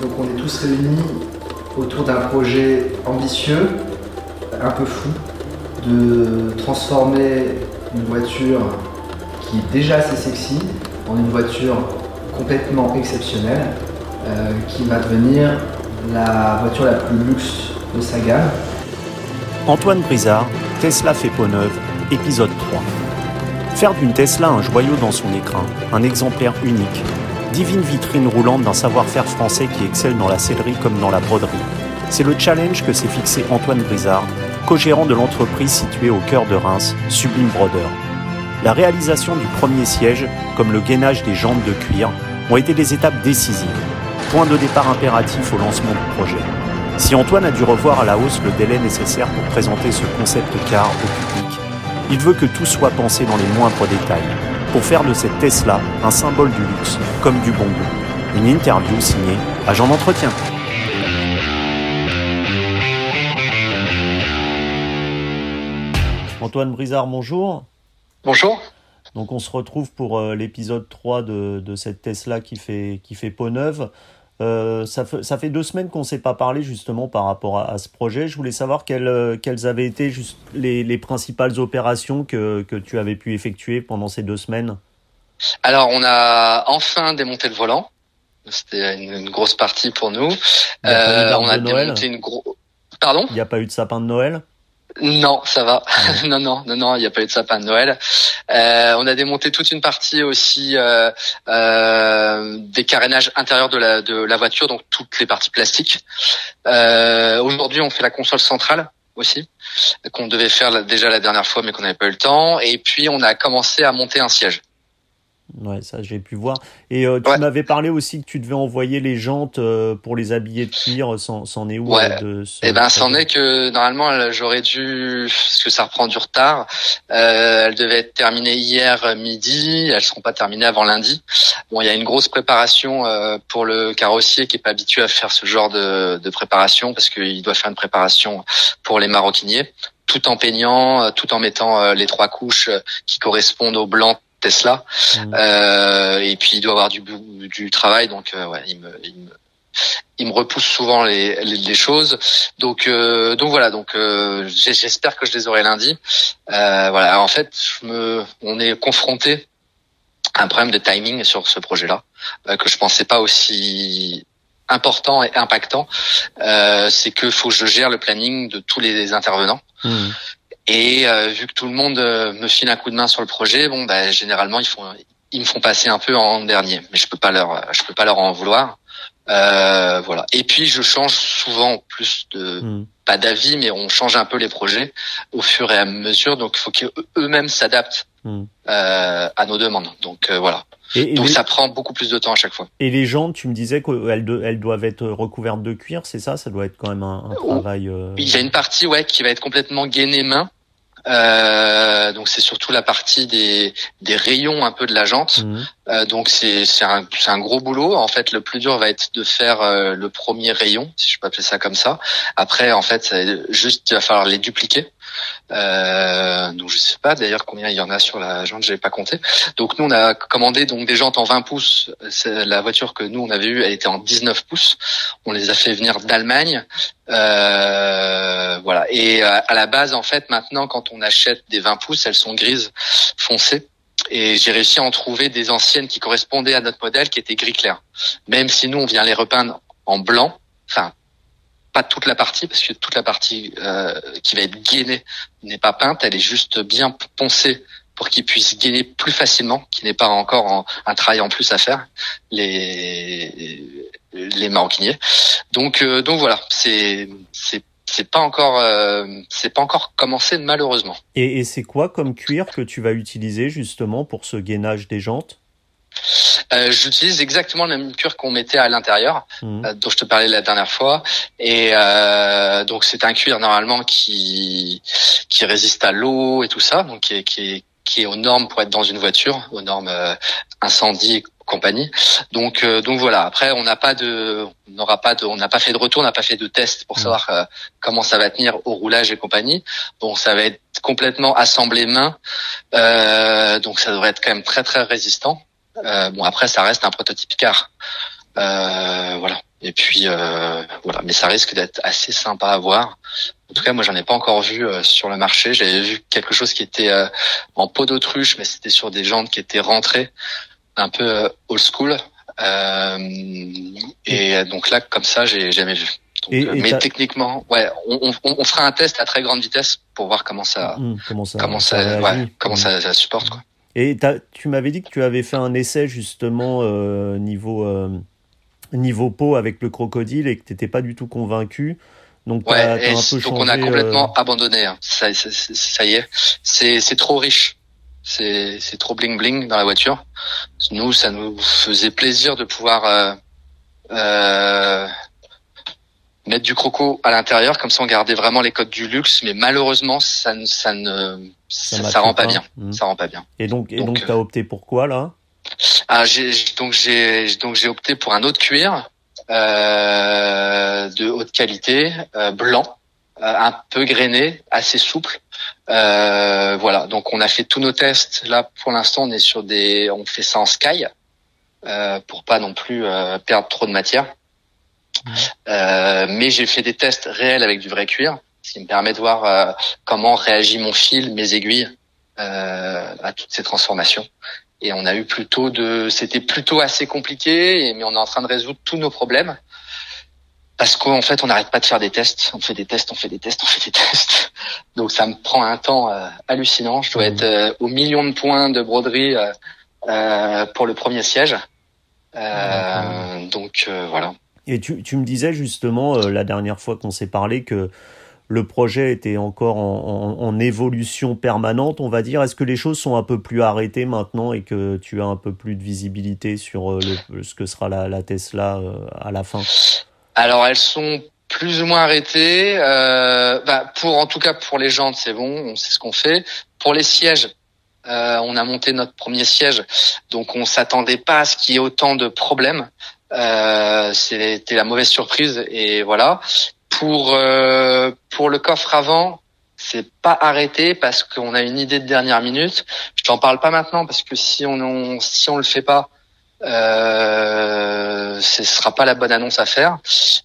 Donc on est tous réunis autour d'un projet ambitieux, un peu fou, de transformer une voiture qui est déjà assez sexy en une voiture complètement exceptionnelle euh, qui va devenir la voiture la plus luxe de sa gamme. Antoine Brizard, Tesla fait peau neuve, épisode 3. Faire d'une Tesla un joyau dans son écrin, un exemplaire unique, divine vitrine roulante d'un savoir-faire français qui excelle dans la sellerie comme dans la broderie. C'est le challenge que s'est fixé Antoine Brizard, co-gérant de l'entreprise située au cœur de Reims, Sublime Broder. La réalisation du premier siège, comme le gainage des jambes de cuir, ont été des étapes décisives, point de départ impératif au lancement du projet. Si Antoine a dû revoir à la hausse le délai nécessaire pour présenter ce concept car au public, il veut que tout soit pensé dans les moindres détails, pour faire de cette Tesla un symbole du luxe, comme du bon goût. Une interview signée Agent d'entretien. Antoine Brizard, bonjour. Bonjour. Donc on se retrouve pour euh, l'épisode 3 de, de, cette Tesla qui fait, qui fait peau neuve. Euh, ça, fait, ça, fait, deux semaines qu'on ne s'est pas parlé justement par rapport à, à, ce projet. Je voulais savoir quelles, euh, quelles avaient été juste les, les, principales opérations que, que tu avais pu effectuer pendant ces deux semaines. Alors on a enfin démonté le volant. C'était une, une, grosse partie pour nous. Euh, on a démonté une grosse... Pardon? Il n'y a pas eu de sapin de Noël? Non, ça va. non, non, non, non, il n'y a pas eu de sapin de Noël. Euh, on a démonté toute une partie aussi euh, euh, des carénages intérieurs de la, de la voiture, donc toutes les parties plastiques. Euh, Aujourd'hui, on fait la console centrale aussi, qu'on devait faire déjà la dernière fois, mais qu'on n'avait pas eu le temps. Et puis, on a commencé à monter un siège. Ouais, ça j'ai pu voir. Et euh, tu Ouais. m'avais parlé aussi que tu devais envoyer les jantes euh, pour les habiller de cuir. C'en est où Ouais. euh, de ce Eh ben, c'en est que normalement, j'aurais dû, parce que ça reprend du retard. Euh, elles devaient être terminées hier midi. Elles seront pas terminées avant lundi. Bon, il y a une grosse préparation euh, pour le carrossier qui est pas habitué à faire ce genre de, de préparation parce qu'il doit faire une préparation pour les maroquiniers, tout en peignant, euh, tout en mettant euh, les trois couches euh, qui correspondent au blanc Tesla. Mhm. Euh, et puis il doit avoir du, du travail, donc euh, ouais, il me, il me, il me repousse souvent les, les, les choses. Donc, euh, donc voilà, donc euh, j'espère que je les aurai lundi. Euh, voilà, en fait, je me, on est confronté à un problème de timing sur ce projet-là euh, que je pensais pas aussi important et impactant. Euh, C'est que faut que je gère le planning de tous les intervenants. Mhm. Et euh, vu que tout le monde euh, me file un coup de main sur le projet, bon, bah, généralement ils font, ils me font passer un peu en dernier, mais je peux pas leur, je peux pas leur en vouloir. Euh, voilà. Et puis je change souvent plus de, Mhm. pas d'avis, mais on change un peu les projets au fur et à mesure. Donc il faut qu'eux-mêmes s'adaptent Mhm. euh, à nos demandes. Donc euh, voilà. Et, et Donc les, ça prend beaucoup plus de temps à chaque fois. et les jantes, tu me disais qu'elles de- elles doivent être recouvertes de cuir, c'est ça? Ça doit être quand même un, un Oh. travail. euh, Il y a une partie ouais qui va être complètement gainée main. Euh, donc c'est surtout la partie des, des rayons un peu de la jante. Mhm. Euh, donc c'est c'est un c'est un gros boulot. En fait, le plus dur va être de faire euh, le premier rayon, si je peux appeler ça comme ça. Après, en fait, juste il va falloir les dupliquer. Euh, donc je sais pas d'ailleurs combien il y en a sur la jante, j'ai pas compté. Donc nous on a commandé donc des jantes en 20 pouces. La voiture que nous on avait eue, elle était en 19 pouces. On les a fait venir d'Allemagne. Euh, voilà. Et euh, à la base en fait maintenant quand on achète des 20 pouces, elles sont grises foncées. Et j'ai réussi à en trouver des anciennes qui correspondaient à notre modèle, qui étaient gris clair. Même si nous, on vient les repeindre en blanc, enfin, pas toute la partie, parce que toute la partie euh, qui va être gainée n'est pas peinte, elle est juste bien poncée pour qu'ils puissent gainer plus facilement, qui n'est pas encore en- un travail en plus à faire, les les maroquiniers. Donc euh, donc voilà, c'est c'est c'est pas encore euh, c'est pas encore commencé malheureusement. Et, et c'est quoi comme cuir que tu vas utiliser justement pour ce gainage des jantes? Euh, J'utilise exactement le même cuir qu'on mettait à l'intérieur, Mhm. euh, dont je te parlais la dernière fois. Et euh, donc c'est un cuir normalement qui qui résiste à l'eau et tout ça, donc qui est, qui est qui est aux normes pour être dans une voiture, aux normes euh, incendie et compagnie. Donc euh, donc voilà. Après on n'a pas de on n'aura pas de on n'a pas fait de retour, on n'a pas fait de test pour Mhm. savoir euh, comment ça va tenir au roulage et compagnie. Bon ça va être complètement assemblé main, euh, donc ça devrait être quand même très très résistant. Euh, bon après ça reste un prototype car. Euh, voilà. Et puis voilà, mais ça risque d'être assez sympa à voir. En tout cas, moi, j'en ai pas encore vu sur le marché. J'avais vu quelque chose qui était en peau d'autruche, mais c'était sur des jantes qui étaient rentrées, un peu old school. et donc là, comme ça, j'ai jamais vu. Euh, mais techniquement, ouais, on, on, on, fera un test à très grande vitesse pour voir comment ça, mmh, comment ça, comment ça, ouais, comment ça, ça, supporte quoi. Et tu m'avais dit que tu avais fait un essai justement euh, niveau euh, niveau peau avec le crocodile et que tu n'étais pas du tout convaincu. Donc, ouais, as, un peu donc on a complètement euh, abandonné. Hein. Ça, ça, ça, y est, c'est trop riche. C'est trop bling bling dans la voiture. Nous, ça nous faisait plaisir de pouvoir euh, euh, mettre du croco à l'intérieur, comme ça on gardait vraiment les codes du luxe, mais malheureusement ça, ça ne ça, ça, rend pas, bien. Mmh. Ça rend pas bien. Et donc et donc, donc t'as euh, opté pour quoi là? Ah, j'ai, donc j'ai donc j'ai opté pour un autre cuir euh, de haute qualité, euh, blanc, euh, un peu grainé, assez souple. Euh, voilà, donc on a fait tous nos tests. Là, pour l'instant, on est sur des, on fait ça en sky pour pas non plus perdre trop de matière. Euh, mais j'ai fait des tests réels avec du vrai cuir, ce qui me permet de voir euh, comment réagit mon fil, mes aiguilles euh, à toutes ces transformations. Et on a eu plutôt de, c'était plutôt assez compliqué, mais on est en train de résoudre tous nos problèmes parce qu'en fait on n'arrête pas de faire des tests, on fait des tests, on fait des tests, on fait des tests. Donc ça me prend un temps hallucinant. Je dois mmh. être au million de points de broderie pour le premier siège. donc voilà. Et tu, tu, me disais justement euh, la dernière fois qu'on s'est parlé que le projet était encore en, évolution permanente, on va dire. Est-ce que les choses sont un peu plus arrêtées maintenant et que tu as un peu plus de visibilité sur euh, ce que sera la, la Tesla euh, à la fin? Alors elles sont plus ou moins arrêtées. Euh, bah, pour en tout cas pour les jantes, c'est bon, on sait ce qu'on fait. Pour les sièges, on a monté notre premier siège, donc on s'attendait pas à ce qu'il y ait autant de problèmes. Euh, C'était la mauvaise surprise et voilà. Pour euh, pour le coffre avant, c'est pas arrêté parce qu'on a une idée de dernière minute. Je t'en parle pas maintenant parce que si on, on si on le fait pas, euh, ce sera pas la bonne annonce à faire.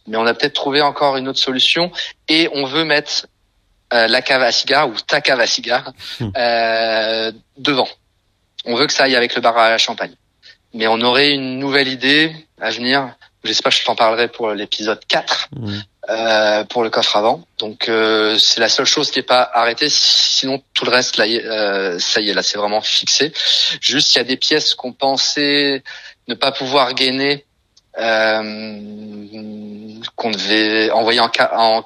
Mais on a peut-être trouvé encore une autre solution et on veut mettre euh, la cave à cigare ou ta cave à cigare hmm. euh, devant. On veut que ça aille avec le bar à champagne mais on aurait une nouvelle idée à venir. J'espère que je t'en parlerai pour l'épisode 4, mmh. Euh, pour le coffre avant. Donc euh, c'est la seule chose qui n'est pas arrêtée. Sinon tout le reste, là, euh, ça y est, là c'est vraiment fixé. Juste il y a des pièces qu'on pensait ne pas pouvoir gainer, euh, qu'on devait envoyer en, en,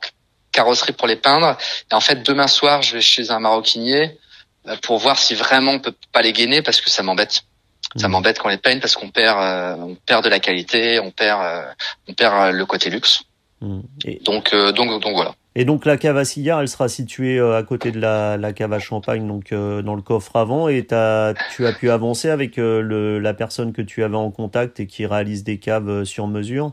carrosserie pour les peindre. Et en fait demain soir, je vais chez un maroquinier euh, pour voir si vraiment on peut pas les gainer parce que ça m'embête. Ça mm. m'embête quand les peigne parce qu'on perd, on perd de la qualité, on perd, on perd le côté luxe. Mm. Donc, donc, donc voilà. Et donc la cave à cigare, elle sera située à côté de la, la cave à champagne, donc dans le coffre avant. Et as, tu as pu avancer avec le, la personne que tu avais en contact et qui réalise des caves sur mesure?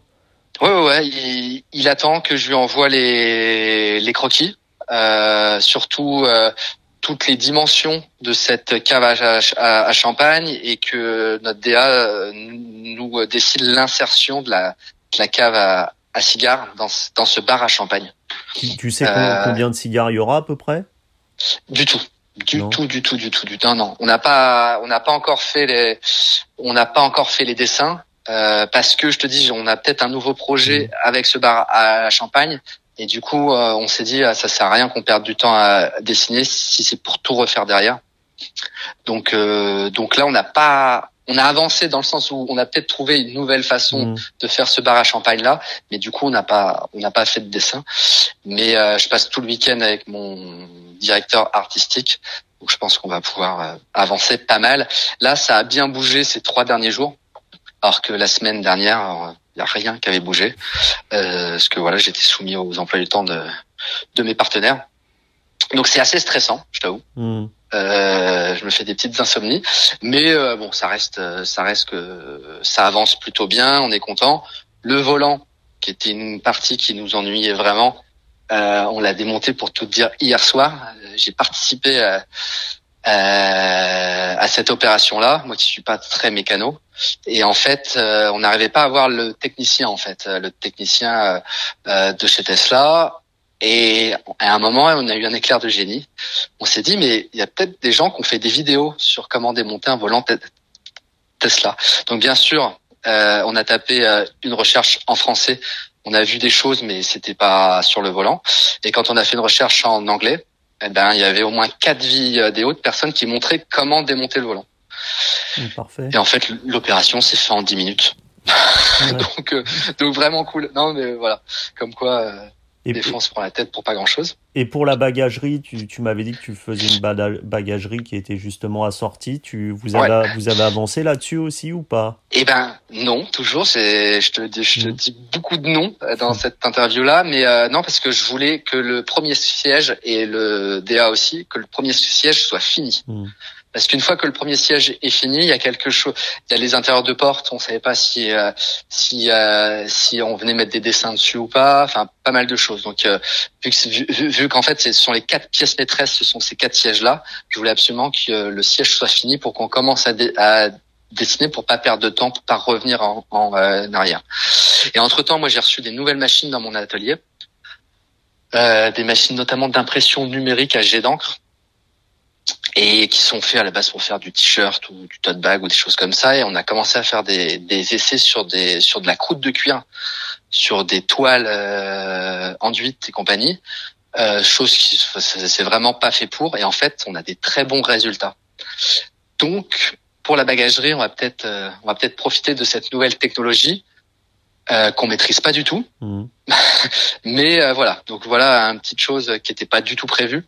Ouais, ouais, ouais. Il, il, attend que je lui envoie les, les croquis. Euh, surtout toutes les dimensions de cette cave à, champagne et que notre DA euh, nous décide l'insertion de la, la cave à, à cigares dans, dans ce bar à champagne. Tu sais euh, combien de cigares il y aura à peu près? Du tout. Du tout, du tout, du tout, du tout. Non, non. On n'a pas, on n'a pas encore fait les, on n'a pas encore fait les dessins. Euh, parce que je te dis, on a peut-être un nouveau projet mmh. avec ce bar à Champagne et du coup, euh, on s'est dit, ah, ça sert à rien qu'on perde du temps à dessiner si c'est pour tout refaire derrière. Donc, euh, donc là, on n'a pas, on a avancé dans le sens où on a peut-être trouvé une nouvelle façon mmh. de faire ce bar à champagne là, mais du coup, on n'a pas, on n'a pas fait de dessin. Mais euh, je passe tout le week-end avec mon directeur artistique, donc je pense qu'on va pouvoir avancer pas mal. Là, ça a bien bougé ces trois derniers jours, alors que la semaine dernière il n'y a rien qui avait bougé. Euh, parce que voilà, j'étais soumis aux emplois du temps de, de mes partenaires. Donc c'est assez stressant, je t'avoue. Hmm. Euh, je me fais des petites insomnies, mais euh, bon, ça reste, ça reste que ça avance plutôt bien. On est content. Le volant, qui était une partie qui nous ennuyait vraiment, euh, on l'a démonté pour tout dire hier soir. J'ai participé à, à cette opération-là, moi qui suis pas très mécano. Et en fait, on n'arrivait pas à voir le technicien en fait, le technicien de chez Tesla. Et à un moment, on a eu un éclair de génie. On s'est dit, mais il y a peut-être des gens qui ont fait des vidéos sur comment démonter un volant Tesla. Donc bien sûr, euh, on a tapé euh, une recherche en français. On a vu des choses, mais c'était pas sur le volant. Et quand on a fait une recherche en anglais, eh ben il y avait au moins quatre vidéos de personnes qui montraient comment démonter le volant. Mmh, parfait. Et en fait, l'opération s'est faite en 10 minutes. donc, euh, donc vraiment cool. Non, mais voilà, comme quoi et des fois, on se prend la tête pour pas grand-chose. Et pour la bagagerie, tu, tu m'avais dit que tu faisais une bagagerie qui était justement assortie. Tu, vous, avez, vous avez avancé là-dessus aussi ou pas? Eh ben non, toujours. C'est, je te dis, je te mmh. dis beaucoup de non euh, dans mmh. cette interview-là, mais euh, non parce que je voulais que le premier siège et le DA aussi, que le premier siège soit fini. Mmh. Parce qu'une fois que le premier siège est fini, il y a quelque chose. Il y a les intérieurs de porte. On savait pas si euh, si euh, si on venait mettre des dessins dessus ou pas. Enfin, pas mal de choses. Donc, euh, vu, vu, qu'en fait, ce sont les quatre pièces maîtresses, ce sont ces quatre sièges-là. Je voulais absolument que le siège soit fini pour qu'on commence à, dessiner pour pas perdre de temps, pour pas revenir en, en arrière. Et entre temps, moi, j'ai reçu des nouvelles machines dans mon atelier. des machines notamment d'impression numérique à jet d'encre et qui sont faits à la base pour faire du t-shirt ou du tote bag ou des choses comme ça. Et on a commencé à faire des, des essais sur des sur de la croûte de cuir, sur des toiles euh, enduites et compagnie. Euh, chose qui c'est vraiment pas fait pour. Et en fait, on a des très bons résultats. Donc, pour la bagagerie, on va peut-être euh, on va peut-être profiter de cette nouvelle technologie euh, qu'on maîtrise pas du tout. Mmh. Mais euh, voilà, donc voilà une petite chose qui n'était pas du tout prévue.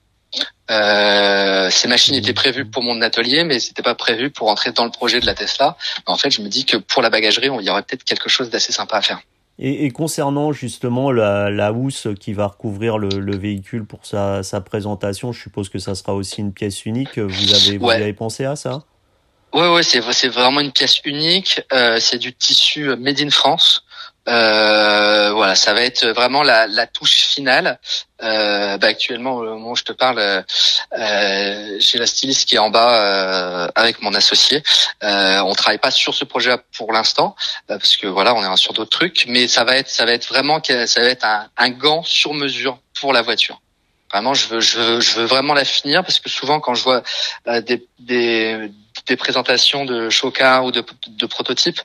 Euh, ces machines étaient prévues pour mon atelier, mais c'était pas prévu pour entrer dans le projet de la Tesla. En fait, je me dis que pour la bagagerie, il y aurait peut-être quelque chose d'assez sympa à faire. Et, et, concernant justement la, la, housse qui va recouvrir le, le véhicule pour sa, sa, présentation, je suppose que ça sera aussi une pièce unique. Vous avez, vous avez pensé à ça? Ouais, ouais, c'est vraiment une pièce unique. Euh, c'est du tissu made in France. Euh, voilà, ça va être vraiment la, touche finale. Euh, bah actuellement, au moment où je te parle, euh, j'ai la styliste qui est en bas avec mon associé. Euh, on travaille pas sur ce projet pour l'instant parce que voilà, on est sur d'autres trucs, mais ça va être, ça va être vraiment, ça va être un, gant sur mesure pour la voiture. Vraiment, je veux, je veux, je veux vraiment la finir parce que souvent, quand je vois des, des présentations de chocard ou de, prototypes,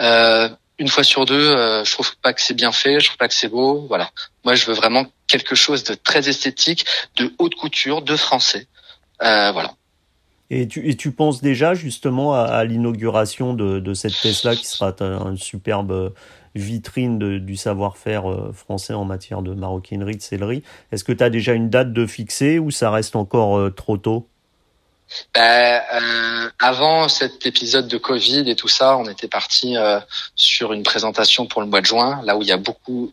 euh, une fois sur deux, euh, je trouve pas que c'est bien fait, je trouve pas que c'est beau. Voilà. Moi, je veux vraiment quelque chose de très esthétique, de haute couture, de français. Euh, voilà. Et tu, et tu penses déjà justement à, l'inauguration de, de, cette Tesla qui sera une superbe vitrine du savoir-faire euh, français en matière de maroquinerie, de sellerie. Est-ce que tu as déjà une date de fixer ou ça reste encore trop tôt? Ben, euh, avant cet épisode de Covid et tout ça, on était parti euh, sur une présentation pour le mois de juin, là où il y a beaucoup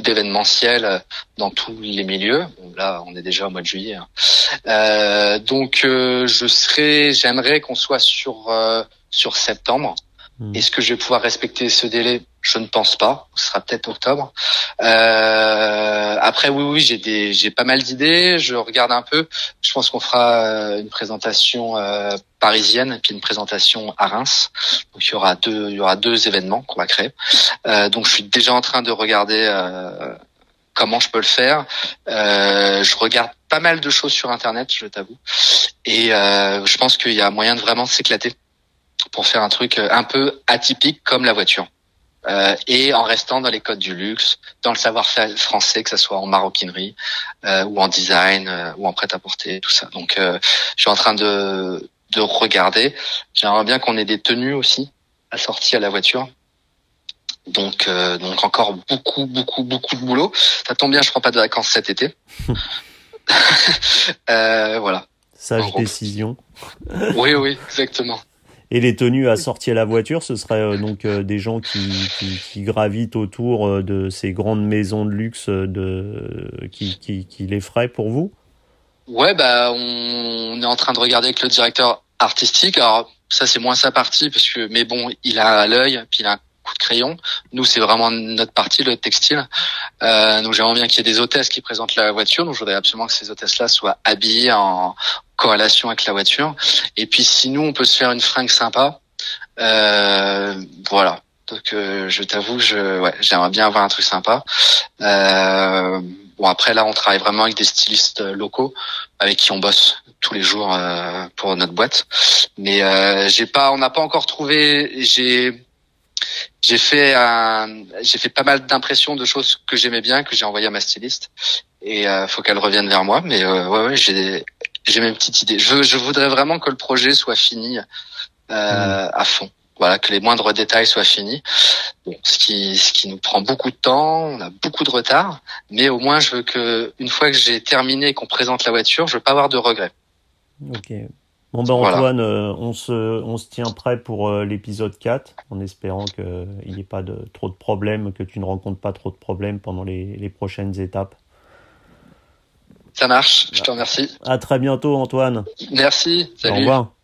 d'événementiels euh, dans tous les milieux. là, on est déjà au mois de juillet. Hein. Euh, donc, je serais, j'aimerais qu'on soit sur sur septembre. Hmm. Est-ce que je vais pouvoir respecter ce délai? Je ne pense pas. Ce sera peut-être octobre. Euh, après, oui, oui, j'ai des, j'ai pas mal d'idées. Je regarde un peu. Je pense qu'on fera euh, une présentation euh, parisienne puis une présentation à Reims. Donc il y aura deux, événements qu'on va créer. Donc je suis déjà en train de regarder comment je peux le faire. Je regarde pas mal de choses sur Internet, je t'avoue, et je pense qu'il y a moyen de vraiment s'éclater pour faire un truc euh, un peu atypique comme la voiture. Euh, et en restant dans les codes du luxe, dans le savoir-faire français, que ce soit en maroquinerie euh, ou en design euh, ou en prêt-à-porter, tout ça. Donc, euh, je suis en train de, de regarder. J'aimerais bien qu'on ait des tenues aussi assorties à la voiture. Donc, donc encore beaucoup, beaucoup, beaucoup de boulot. Ça tombe bien, je prends pas de vacances cet été. voilà. Sage décision. oui, oui, exactement. Et les tenues assorties à la voiture, ce serait euh, donc euh, des gens qui, qui, qui, gravitent autour euh, de ces grandes maisons de luxe de, qui, qui, qui les feraient pour vous? Ouais, bah on est en train de regarder avec le directeur artistique. Alors ça c'est moins sa partie parce que mais bon, il a à l'œil, puis il a un de crayons. Nous, c'est vraiment notre partie, le textile. Euh, donc j'aimerais bien qu'il y ait des hôtesses qui présentent la voiture. Donc je voudrais absolument que ces hôtesses-là soient habillées en corrélation avec la voiture. Et puis si nous, on peut se faire une fringue sympa, euh, voilà. Donc euh, je t'avoue, je j'aimerais bien avoir un truc sympa. Euh, bon après là, on travaille vraiment avec des stylistes locaux avec qui on bosse tous les jours euh, pour notre boîte. Mais j'ai pas, on n'a pas encore trouvé. J'ai j'ai fait un, j'ai fait pas mal d'impressions de choses que j'aimais bien que j'ai envoyé à ma styliste et euh, faut qu'elle revienne vers moi. Mais euh, ouais, ouais j'ai j'ai mes petites idées. Je je voudrais vraiment que le projet soit fini euh, mmh. à fond voilà que les moindres détails soient finis. Bon, ce qui ce qui nous prend beaucoup de temps, on a beaucoup de retard, mais au moins je veux que une fois que j'ai terminé et qu'on présente la voiture, je veux pas avoir de regrets. Ok. Bon ben Antoine, euh, on se on se tient prêt pour euh, l'épisode 4 en espérant qu'il n'y ait pas de trop de problèmes, que tu ne rencontres pas trop de problèmes pendant les, les prochaines étapes. Ça marche, je te remercie. À très bientôt Antoine. Merci, salut. Au revoir.